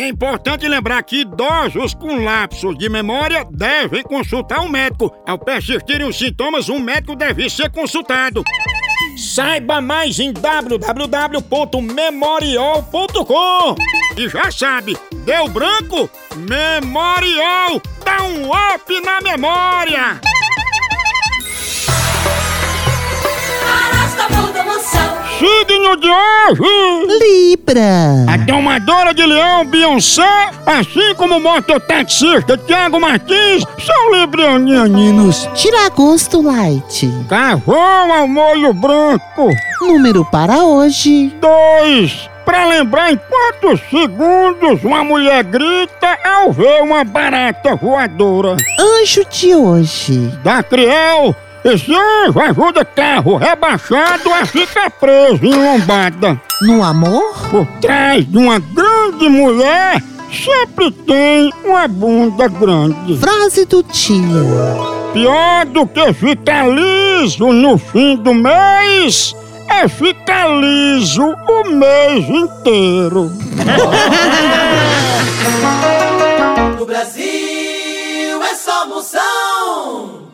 É importante lembrar que idosos com lapsos de memória devem consultar um médico. Ao persistirem os sintomas, um médico deve ser consultado. Saiba mais em www.memorial.com. E já sabe, deu branco? Memorial! Dá um up na memória! Signo de hoje! Libra. A domadora de leão Beyoncé, assim como o mototaxista Thiago Martins, são librianianinos. Tira gosto light. Carvão ao molho branco. Número para hoje. Dois. Pra lembrar em quantos segundos uma mulher grita ao ver uma barata voadora. Anjo de hoje. Da Criel, e anjo ajuda carro rebaixado a ficar preso em lombada. No amor? Por trás de uma grande mulher sempre tem uma bunda grande. Frase do tio. Pior do que ficar liso no fim do mês é ficar liso o mês inteiro. No Brasil é só moção.